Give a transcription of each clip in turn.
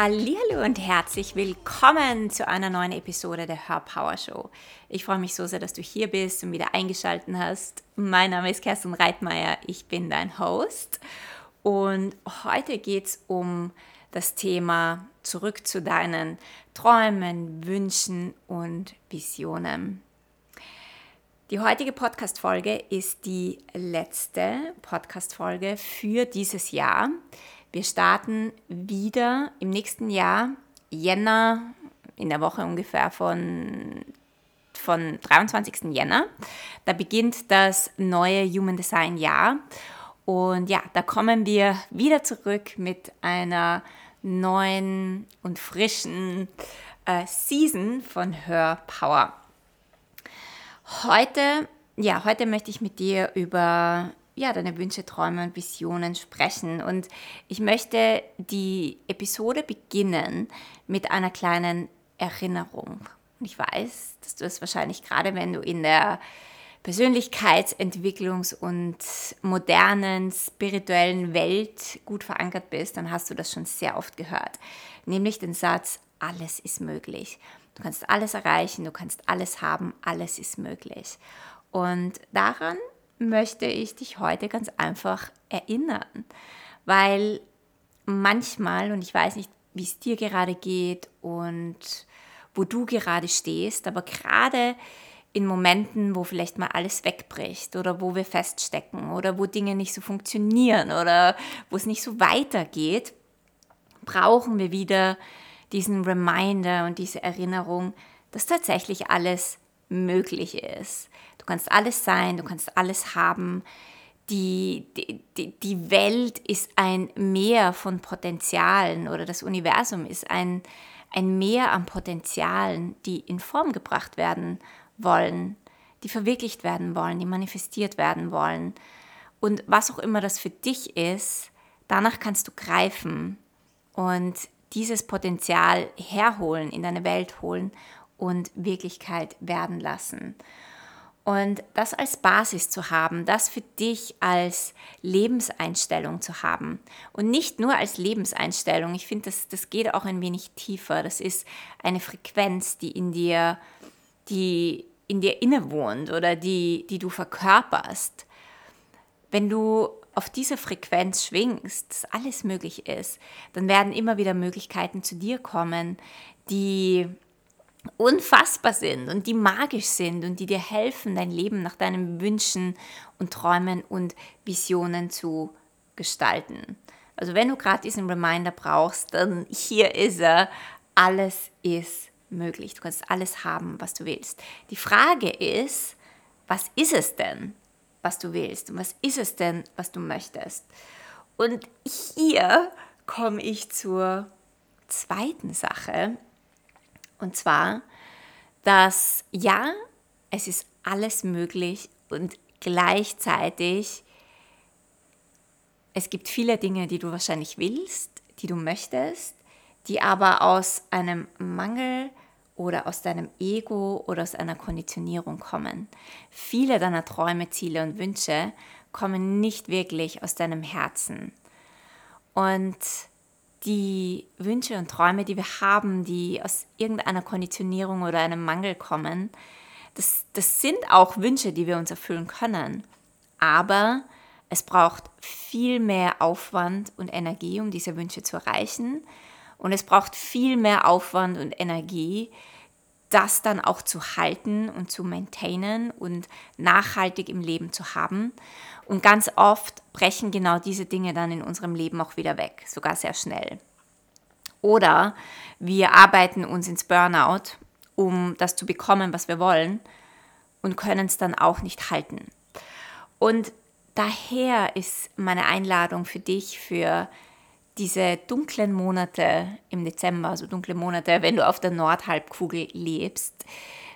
Hallo und herzlich willkommen zu einer neuen Episode der Her Power Show. Ich freue mich so sehr, dass du hier bist und wieder eingeschaltet hast. Mein Name ist Kerstin Reitmeier, ich bin dein Host und heute geht es um das Thema zurück zu deinen Träumen, Wünschen und Visionen. Die heutige Podcast-Folge ist die letzte Podcast-Folge für dieses Jahr. Wir starten wieder im nächsten Jahr, Jänner, in der Woche ungefähr von, von 23. Jänner. Da beginnt das neue Human Design Jahr. Und ja, da kommen wir wieder zurück mit einer neuen und frischen äh, Season von Her Power. Heute, ja, heute möchte ich mit dir über ja, deine Wünsche, Träume und Visionen sprechen. Und ich möchte die Episode beginnen mit einer kleinen Erinnerung. Und ich weiß, dass du es wahrscheinlich gerade, wenn du in der Persönlichkeitsentwicklungs- und modernen, spirituellen Welt gut verankert bist, dann hast du das schon sehr oft gehört. Nämlich den Satz, alles ist möglich. Du kannst alles erreichen, du kannst alles haben, alles ist möglich. Und daran möchte ich dich heute ganz einfach erinnern, weil manchmal, und ich weiß nicht, wie es dir gerade geht und wo du gerade stehst, aber gerade in Momenten, wo vielleicht mal alles wegbricht oder wo wir feststecken oder wo Dinge nicht so funktionieren oder wo es nicht so weitergeht, brauchen wir wieder diesen Reminder und diese Erinnerung, dass tatsächlich alles möglich ist. Du kannst alles sein, du kannst alles haben. Die, die, die Welt ist ein Meer von Potenzialen oder das Universum ist ein, ein Meer an Potenzialen, die in Form gebracht werden wollen, die verwirklicht werden wollen, die manifestiert werden wollen. Und was auch immer das für dich ist, danach kannst du greifen und dieses Potenzial herholen, in deine Welt holen und Wirklichkeit werden lassen. Und das als Basis zu haben, das für dich als Lebenseinstellung zu haben. Und nicht nur als Lebenseinstellung, ich finde, das, das geht auch ein wenig tiefer. Das ist eine Frequenz, die in dir, die in dir innewohnt oder die, die du verkörperst. Wenn du auf diese Frequenz schwingst, dass alles möglich ist, dann werden immer wieder Möglichkeiten zu dir kommen, die unfassbar sind und die magisch sind und die dir helfen, dein Leben nach deinen Wünschen und Träumen und Visionen zu gestalten. Also wenn du gerade diesen Reminder brauchst, dann hier ist er. Alles ist möglich. Du kannst alles haben, was du willst. Die Frage ist, was ist es denn, was du willst? Und was ist es denn, was du möchtest? Und hier komme ich zur zweiten Sache, und zwar, dass ja, es ist alles möglich und gleichzeitig es gibt viele Dinge, die du wahrscheinlich willst, die du möchtest, die aber aus einem Mangel oder aus deinem Ego oder aus einer Konditionierung kommen. Viele deiner Träume, Ziele und Wünsche kommen nicht wirklich aus deinem Herzen. Und die Wünsche und Träume, die wir haben, die aus irgendeiner Konditionierung oder einem Mangel kommen, das, das sind auch Wünsche, die wir uns erfüllen können. Aber es braucht viel mehr Aufwand und Energie, um diese Wünsche zu erreichen. Und es braucht viel mehr Aufwand und Energie, das dann auch zu halten und zu maintainen und nachhaltig im Leben zu haben. Und ganz oft brechen genau diese Dinge dann in unserem Leben auch wieder weg, sogar sehr schnell. Oder wir arbeiten uns ins Burnout, um das zu bekommen, was wir wollen, und können es dann auch nicht halten. Und daher ist meine Einladung für dich, für diese dunklen Monate im Dezember, also dunkle Monate, wenn du auf der Nordhalbkugel lebst,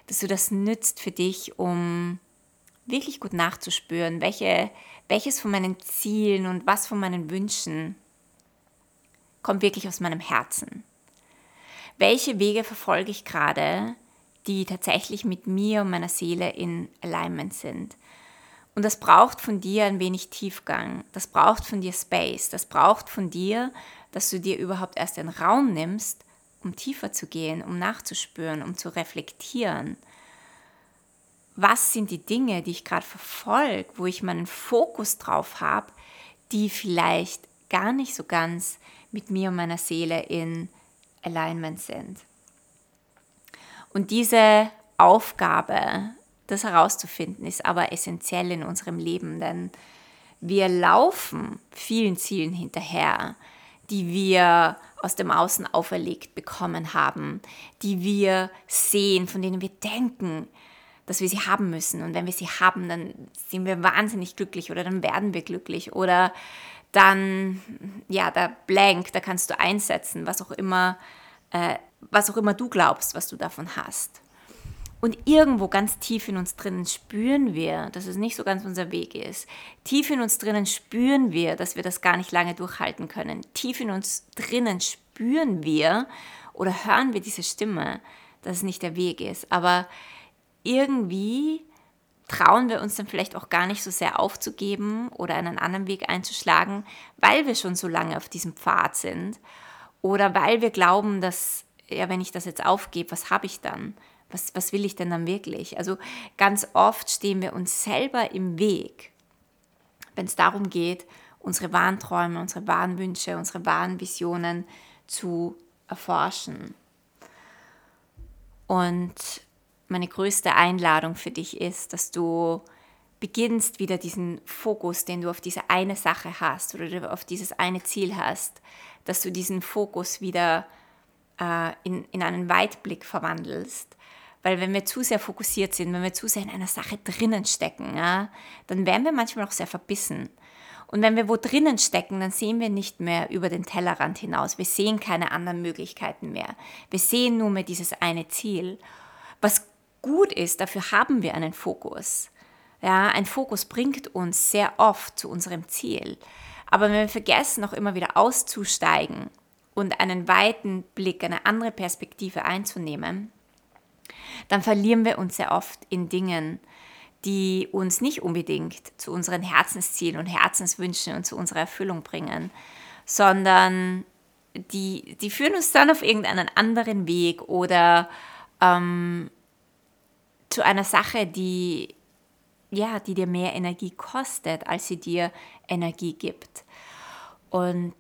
dass du das nützt für dich, um wirklich gut nachzuspüren, welche, welches von meinen Zielen und was von meinen Wünschen kommt wirklich aus meinem Herzen. Welche Wege verfolge ich gerade, die tatsächlich mit mir und meiner Seele in Alignment sind? Und das braucht von dir ein wenig Tiefgang. Das braucht von dir Space. Das braucht von dir, dass du dir überhaupt erst den Raum nimmst, um tiefer zu gehen, um nachzuspüren, um zu reflektieren. Was sind die Dinge, die ich gerade verfolge, wo ich meinen Fokus drauf habe, die vielleicht gar nicht so ganz mit mir und meiner Seele in Alignment sind. Und diese Aufgabe, das herauszufinden, ist aber essentiell in unserem Leben, denn wir laufen vielen Zielen hinterher, die wir aus dem Außen auferlegt bekommen haben, die wir sehen, von denen wir denken, dass wir sie haben müssen. Und wenn wir sie haben, dann sind wir wahnsinnig glücklich oder dann werden wir glücklich oder dann, ja, da blank, da kannst du einsetzen, was auch immer, äh, was auch immer du glaubst, was du davon hast. Und irgendwo ganz tief in uns drinnen spüren wir, dass es nicht so ganz unser Weg ist. Tief in uns drinnen spüren wir, dass wir das gar nicht lange durchhalten können. Tief in uns drinnen spüren wir oder hören wir diese Stimme, dass es nicht der Weg ist. Aber irgendwie trauen wir uns dann vielleicht auch gar nicht so sehr aufzugeben oder einen anderen Weg einzuschlagen, weil wir schon so lange auf diesem Pfad sind oder weil wir glauben, dass, ja, wenn ich das jetzt aufgebe, was habe ich dann? Was, was will ich denn dann wirklich? Also ganz oft stehen wir uns selber im Weg, wenn es darum geht, unsere wahren Träume, unsere wahren Wünsche, unsere wahren Visionen zu erforschen. Und meine größte Einladung für dich ist, dass du beginnst wieder diesen Fokus, den du auf diese eine Sache hast oder auf dieses eine Ziel hast, dass du diesen Fokus wieder äh, in, in einen Weitblick verwandelst. Weil wenn wir zu sehr fokussiert sind, wenn wir zu sehr in einer Sache drinnen stecken, ja, dann werden wir manchmal auch sehr verbissen. Und wenn wir wo drinnen stecken, dann sehen wir nicht mehr über den Tellerrand hinaus. Wir sehen keine anderen Möglichkeiten mehr. Wir sehen nur mehr dieses eine Ziel. Was gut ist, dafür haben wir einen Fokus. Ja, ein Fokus bringt uns sehr oft zu unserem Ziel. Aber wenn wir vergessen, auch immer wieder auszusteigen und einen weiten Blick, eine andere Perspektive einzunehmen, dann verlieren wir uns sehr oft in Dingen, die uns nicht unbedingt zu unseren Herzenszielen und Herzenswünschen und zu unserer Erfüllung bringen, sondern die, die führen uns dann auf irgendeinen anderen Weg oder ähm, zu einer Sache, die, ja, die dir mehr Energie kostet, als sie dir Energie gibt. Und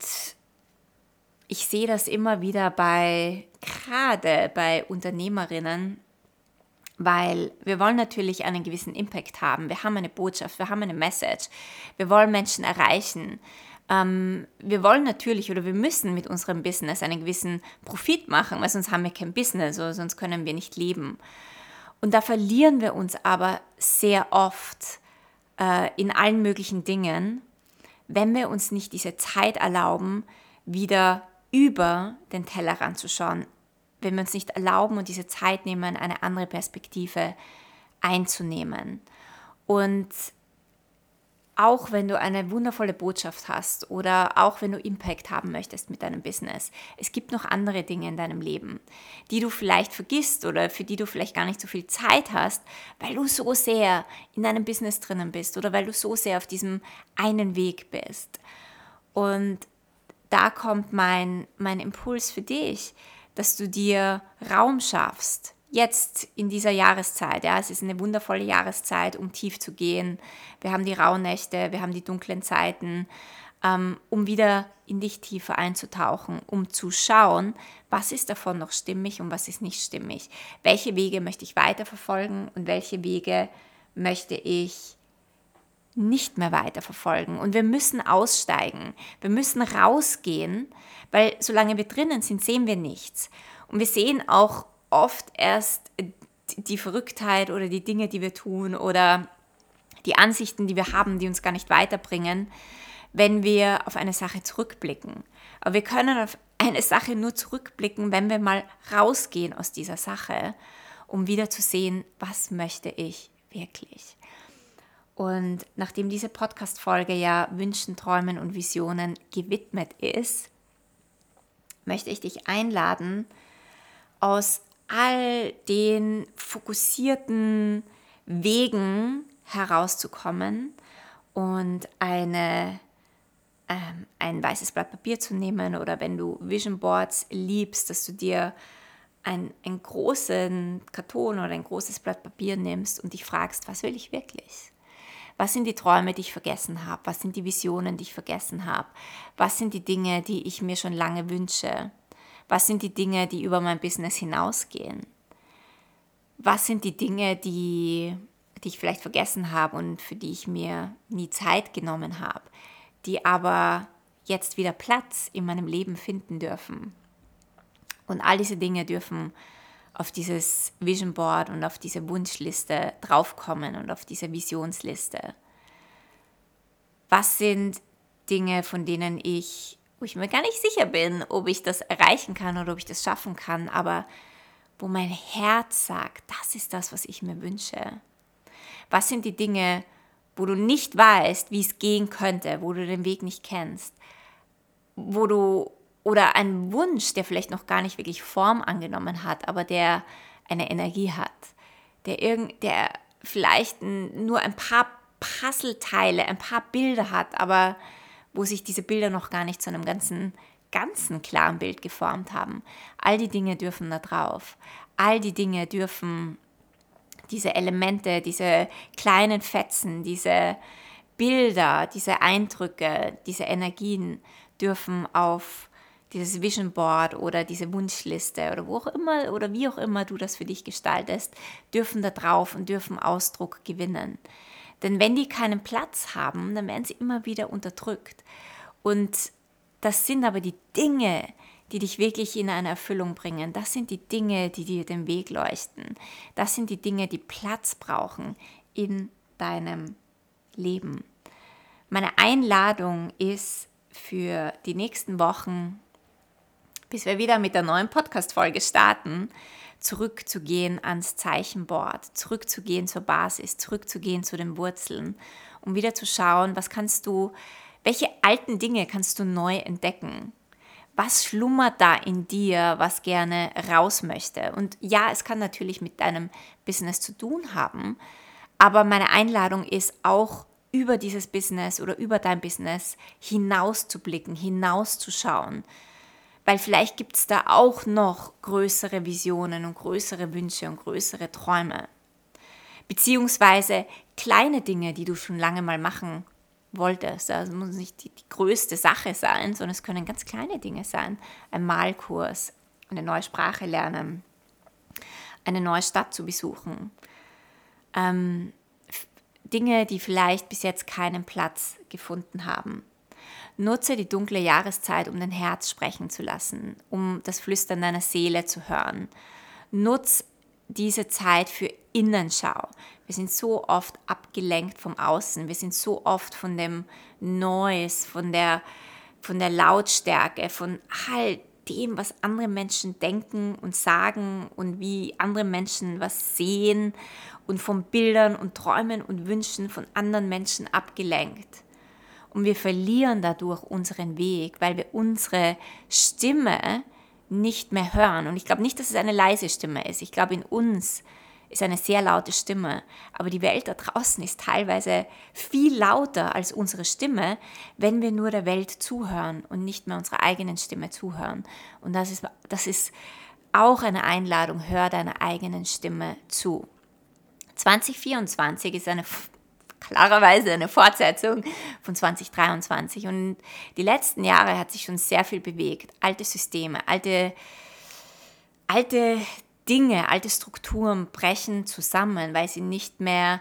ich sehe das immer wieder bei, gerade bei Unternehmerinnen, weil wir wollen natürlich einen gewissen Impact haben. Wir haben eine Botschaft, wir haben eine Message, wir wollen Menschen erreichen. Ähm, wir wollen natürlich oder wir müssen mit unserem Business einen gewissen Profit machen, weil sonst haben wir kein Business oder sonst können wir nicht leben. Und da verlieren wir uns aber sehr oft äh, in allen möglichen Dingen, wenn wir uns nicht diese Zeit erlauben, wieder über den Tellerrand zu schauen, wenn wir uns nicht erlauben und diese Zeit nehmen, eine andere Perspektive einzunehmen. Und auch wenn du eine wundervolle Botschaft hast oder auch wenn du Impact haben möchtest mit deinem Business, es gibt noch andere Dinge in deinem Leben, die du vielleicht vergisst oder für die du vielleicht gar nicht so viel Zeit hast, weil du so sehr in deinem Business drinnen bist oder weil du so sehr auf diesem einen Weg bist. Und da kommt mein, mein Impuls für dich, dass du dir Raum schaffst jetzt in dieser Jahreszeit. Ja, es ist eine wundervolle Jahreszeit, um tief zu gehen. Wir haben die Rauhnächte, wir haben die dunklen Zeiten, ähm, um wieder in dich tiefer einzutauchen, um zu schauen, was ist davon noch stimmig und was ist nicht stimmig. Welche Wege möchte ich weiterverfolgen und welche Wege möchte ich nicht mehr weiterverfolgen. Und wir müssen aussteigen. Wir müssen rausgehen, weil solange wir drinnen sind, sehen wir nichts. Und wir sehen auch oft erst die Verrücktheit oder die Dinge, die wir tun oder die Ansichten, die wir haben, die uns gar nicht weiterbringen, wenn wir auf eine Sache zurückblicken. Aber wir können auf eine Sache nur zurückblicken, wenn wir mal rausgehen aus dieser Sache, um wieder zu sehen, was möchte ich wirklich. Und nachdem diese Podcast-Folge ja Wünschen, Träumen und Visionen gewidmet ist, möchte ich dich einladen, aus all den fokussierten Wegen herauszukommen und eine, ähm, ein weißes Blatt Papier zu nehmen oder wenn du Vision Boards liebst, dass du dir ein, einen großen Karton oder ein großes Blatt Papier nimmst und dich fragst, was will ich wirklich? Was sind die Träume, die ich vergessen habe? Was sind die Visionen, die ich vergessen habe? Was sind die Dinge, die ich mir schon lange wünsche? Was sind die Dinge, die über mein Business hinausgehen? Was sind die Dinge, die, die ich vielleicht vergessen habe und für die ich mir nie Zeit genommen habe, die aber jetzt wieder Platz in meinem Leben finden dürfen? Und all diese Dinge dürfen auf dieses Vision Board und auf diese Wunschliste draufkommen und auf diese Visionsliste. Was sind Dinge, von denen ich, wo ich mir gar nicht sicher bin, ob ich das erreichen kann oder ob ich das schaffen kann, aber wo mein Herz sagt, das ist das, was ich mir wünsche. Was sind die Dinge, wo du nicht weißt, wie es gehen könnte, wo du den Weg nicht kennst, wo du oder ein Wunsch, der vielleicht noch gar nicht wirklich Form angenommen hat, aber der eine Energie hat, der, irgend, der vielleicht nur ein paar Puzzleteile, ein paar Bilder hat, aber wo sich diese Bilder noch gar nicht zu einem ganzen, ganzen klaren Bild geformt haben. All die Dinge dürfen da drauf. All die Dinge dürfen diese Elemente, diese kleinen Fetzen, diese Bilder, diese Eindrücke, diese Energien dürfen auf dieses Vision Board oder diese Wunschliste oder wo auch immer oder wie auch immer du das für dich gestaltest, dürfen da drauf und dürfen Ausdruck gewinnen. Denn wenn die keinen Platz haben, dann werden sie immer wieder unterdrückt. Und das sind aber die Dinge, die dich wirklich in eine Erfüllung bringen. Das sind die Dinge, die dir den Weg leuchten. Das sind die Dinge, die Platz brauchen in deinem Leben. Meine Einladung ist für die nächsten Wochen bis wir wieder mit der neuen Podcast-Folge starten, zurückzugehen ans Zeichenboard, zurückzugehen zur Basis, zurückzugehen zu den Wurzeln, um wieder zu schauen, was kannst du, welche alten Dinge kannst du neu entdecken? Was schlummert da in dir, was gerne raus möchte? Und ja, es kann natürlich mit deinem Business zu tun haben, aber meine Einladung ist auch über dieses Business oder über dein Business hinauszublicken, hinauszuschauen weil vielleicht gibt es da auch noch größere Visionen und größere Wünsche und größere Träume. Beziehungsweise kleine Dinge, die du schon lange mal machen wolltest. Also muss nicht die, die größte Sache sein, sondern es können ganz kleine Dinge sein. Ein Malkurs, eine neue Sprache lernen, eine neue Stadt zu besuchen. Ähm, Dinge, die vielleicht bis jetzt keinen Platz gefunden haben. Nutze die dunkle Jahreszeit, um dein Herz sprechen zu lassen, um das Flüstern deiner Seele zu hören. Nutz diese Zeit für Innenschau. Wir sind so oft abgelenkt vom Außen. Wir sind so oft von dem Noise, von der, von der Lautstärke, von all dem, was andere Menschen denken und sagen und wie andere Menschen was sehen und von Bildern und Träumen und Wünschen von anderen Menschen abgelenkt. Und wir verlieren dadurch unseren Weg, weil wir unsere Stimme nicht mehr hören. Und ich glaube nicht, dass es eine leise Stimme ist. Ich glaube, in uns ist eine sehr laute Stimme. Aber die Welt da draußen ist teilweise viel lauter als unsere Stimme, wenn wir nur der Welt zuhören und nicht mehr unserer eigenen Stimme zuhören. Und das ist, das ist auch eine Einladung, hör deiner eigenen Stimme zu. 2024 ist eine klarerweise eine Fortsetzung von 2023. Und die letzten Jahre hat sich schon sehr viel bewegt. Alte Systeme, alte, alte Dinge, alte Strukturen brechen zusammen, weil sie nicht mehr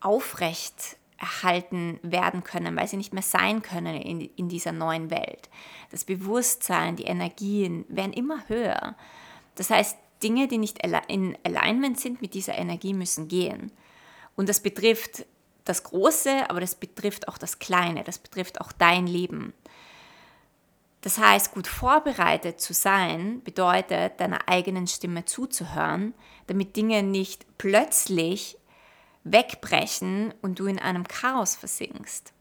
aufrecht erhalten werden können, weil sie nicht mehr sein können in, in dieser neuen Welt. Das Bewusstsein, die Energien werden immer höher. Das heißt, Dinge, die nicht in Alignment sind mit dieser Energie, müssen gehen. Und das betrifft das Große, aber das betrifft auch das Kleine, das betrifft auch dein Leben. Das heißt, gut vorbereitet zu sein bedeutet, deiner eigenen Stimme zuzuhören, damit Dinge nicht plötzlich wegbrechen und du in einem Chaos versinkst.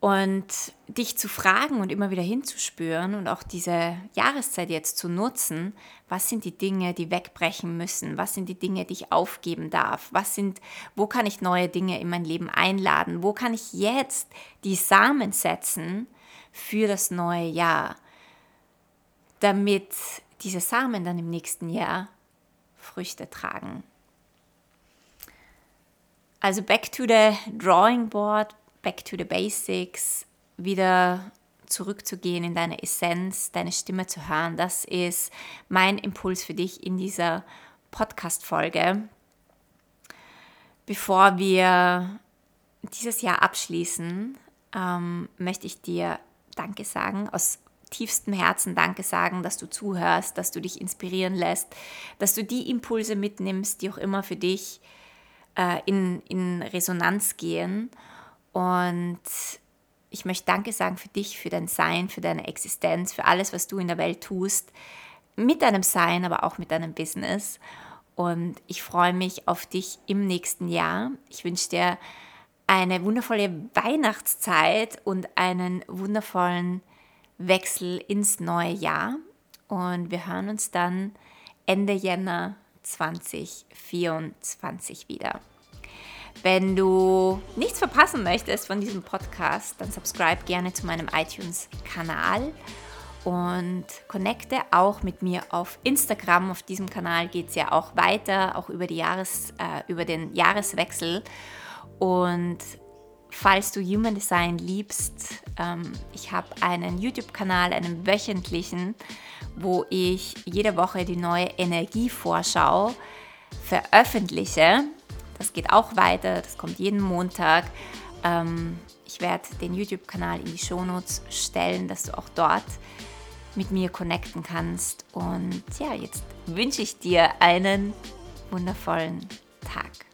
Und dich zu fragen und immer wieder hinzuspüren und auch diese Jahreszeit jetzt zu nutzen, was sind die Dinge, die wegbrechen müssen? Was sind die Dinge, die ich aufgeben darf? Was sind, wo kann ich neue Dinge in mein Leben einladen? Wo kann ich jetzt die Samen setzen für das neue Jahr, damit diese Samen dann im nächsten Jahr Früchte tragen? Also back to the drawing board, back to the basics, wieder zurückzugehen in deine Essenz, deine Stimme zu hören. Das ist mein Impuls für dich in dieser Podcast-Folge. Bevor wir dieses Jahr abschließen, ähm, möchte ich dir Danke sagen, aus tiefstem Herzen Danke sagen, dass du zuhörst, dass du dich inspirieren lässt, dass du die Impulse mitnimmst, die auch immer für dich äh, in, in Resonanz gehen und ich möchte Danke sagen für dich, für dein Sein, für deine Existenz, für alles, was du in der Welt tust, mit deinem Sein, aber auch mit deinem Business. Und ich freue mich auf dich im nächsten Jahr. Ich wünsche dir eine wundervolle Weihnachtszeit und einen wundervollen Wechsel ins neue Jahr. Und wir hören uns dann Ende Jänner 2024 wieder. Wenn du nichts verpassen möchtest von diesem Podcast, dann subscribe gerne zu meinem iTunes-Kanal und connecte auch mit mir auf Instagram. Auf diesem Kanal geht es ja auch weiter, auch über, Jahres, äh, über den Jahreswechsel. Und falls du Human Design liebst, ähm, ich habe einen YouTube-Kanal, einen wöchentlichen, wo ich jede Woche die neue Energievorschau veröffentliche. Das geht auch weiter, das kommt jeden Montag. Ähm, ich werde den YouTube-Kanal in die Shownotes stellen, dass du auch dort mit mir connecten kannst. Und ja, jetzt wünsche ich dir einen wundervollen Tag.